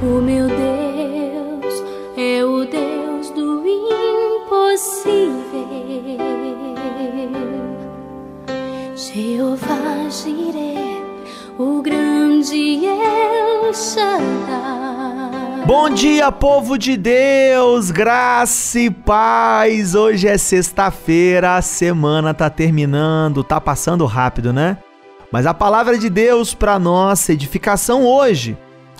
O meu Deus é o Deus do impossível. Jeová Jireh, o grande El Shaddai. Bom dia, povo de Deus, graça e paz. Hoje é sexta-feira, a semana tá terminando, tá passando rápido, né? Mas a palavra de Deus para nossa edificação hoje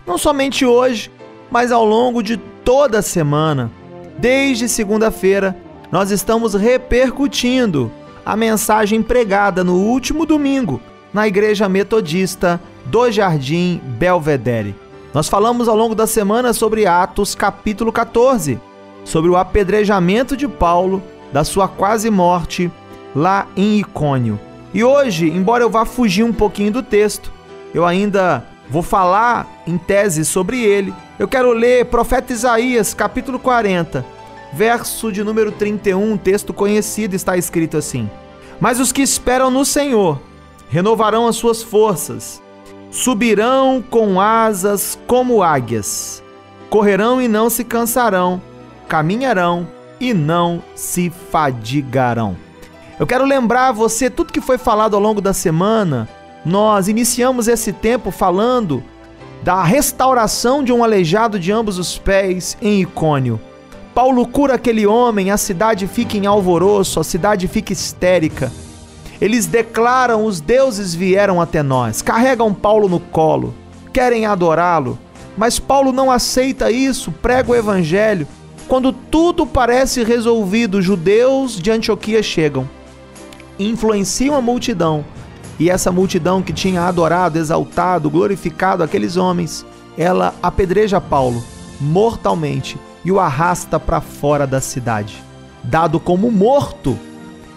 não somente hoje, mas ao longo de toda a semana. Desde segunda-feira, nós estamos repercutindo a mensagem pregada no último domingo na Igreja Metodista do Jardim Belvedere. Nós falamos ao longo da semana sobre Atos capítulo 14, sobre o apedrejamento de Paulo, da sua quase morte lá em Icônio. E hoje, embora eu vá fugir um pouquinho do texto, eu ainda Vou falar em tese sobre ele. Eu quero ler Profeta Isaías, capítulo 40, verso de número 31, um texto conhecido, está escrito assim: Mas os que esperam no Senhor renovarão as suas forças, subirão com asas como águias, correrão e não se cansarão, caminharão e não se fadigarão. Eu quero lembrar você tudo que foi falado ao longo da semana nós iniciamos esse tempo falando da restauração de um aleijado de ambos os pés em Icônio. Paulo cura aquele homem, a cidade fica em alvoroço, a cidade fica histérica. Eles declaram: os deuses vieram até nós, carregam Paulo no colo, querem adorá-lo, mas Paulo não aceita isso, prega o evangelho. Quando tudo parece resolvido, judeus de Antioquia chegam, influenciam a multidão e essa multidão que tinha adorado, exaltado, glorificado aqueles homens, ela apedreja Paulo mortalmente e o arrasta para fora da cidade. Dado como morto,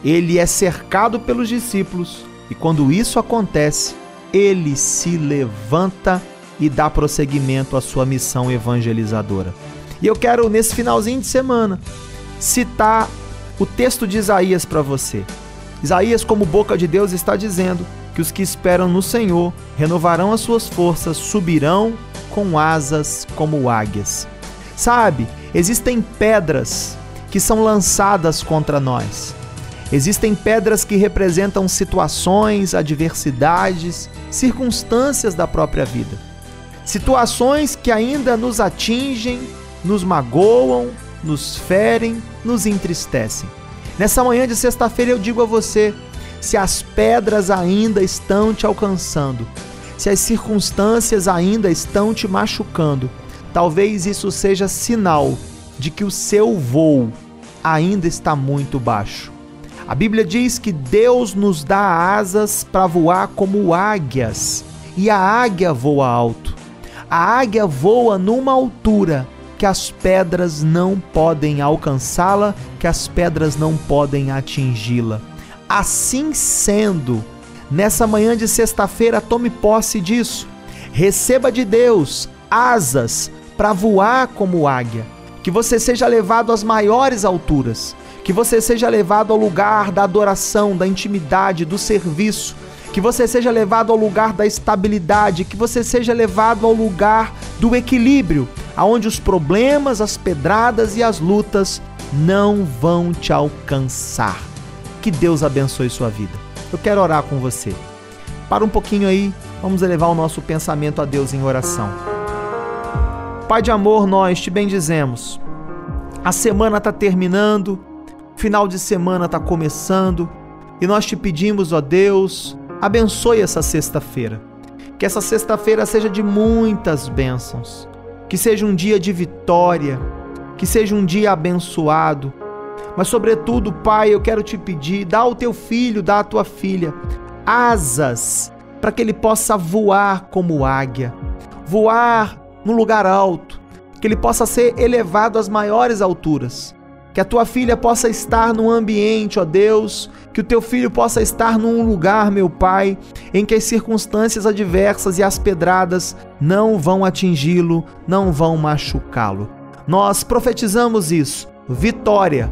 ele é cercado pelos discípulos e quando isso acontece, ele se levanta e dá prosseguimento à sua missão evangelizadora. E eu quero, nesse finalzinho de semana, citar o texto de Isaías para você. Isaías, como boca de Deus, está dizendo que os que esperam no Senhor renovarão as suas forças, subirão com asas como águias. Sabe, existem pedras que são lançadas contra nós. Existem pedras que representam situações, adversidades, circunstâncias da própria vida. Situações que ainda nos atingem, nos magoam, nos ferem, nos entristecem. Nessa manhã de sexta-feira eu digo a você: se as pedras ainda estão te alcançando, se as circunstâncias ainda estão te machucando, talvez isso seja sinal de que o seu voo ainda está muito baixo. A Bíblia diz que Deus nos dá asas para voar como águias, e a águia voa alto. A águia voa numa altura que as pedras não podem alcançá-la, que as pedras não podem atingi-la. Assim sendo, nessa manhã de sexta-feira, tome posse disso. Receba de Deus asas para voar como águia. Que você seja levado às maiores alturas. Que você seja levado ao lugar da adoração, da intimidade, do serviço que você seja levado ao lugar da estabilidade, que você seja levado ao lugar do equilíbrio, aonde os problemas, as pedradas e as lutas não vão te alcançar. Que Deus abençoe sua vida. Eu quero orar com você. Para um pouquinho aí, vamos elevar o nosso pensamento a Deus em oração. Pai de amor, nós te bendizemos. A semana está terminando, final de semana está começando, e nós te pedimos, ó Deus, abençoe essa sexta-feira. Que essa sexta-feira seja de muitas bênçãos. Que seja um dia de vitória. Que seja um dia abençoado. Mas, sobretudo, Pai, eu quero te pedir: dá ao teu filho, dá à tua filha asas para que ele possa voar como águia, voar no lugar alto, que ele possa ser elevado às maiores alturas. Que a tua filha possa estar num ambiente, ó Deus, que o teu filho possa estar num lugar, meu Pai, em que as circunstâncias adversas e as pedradas não vão atingi-lo, não vão machucá-lo. Nós profetizamos isso. Vitória,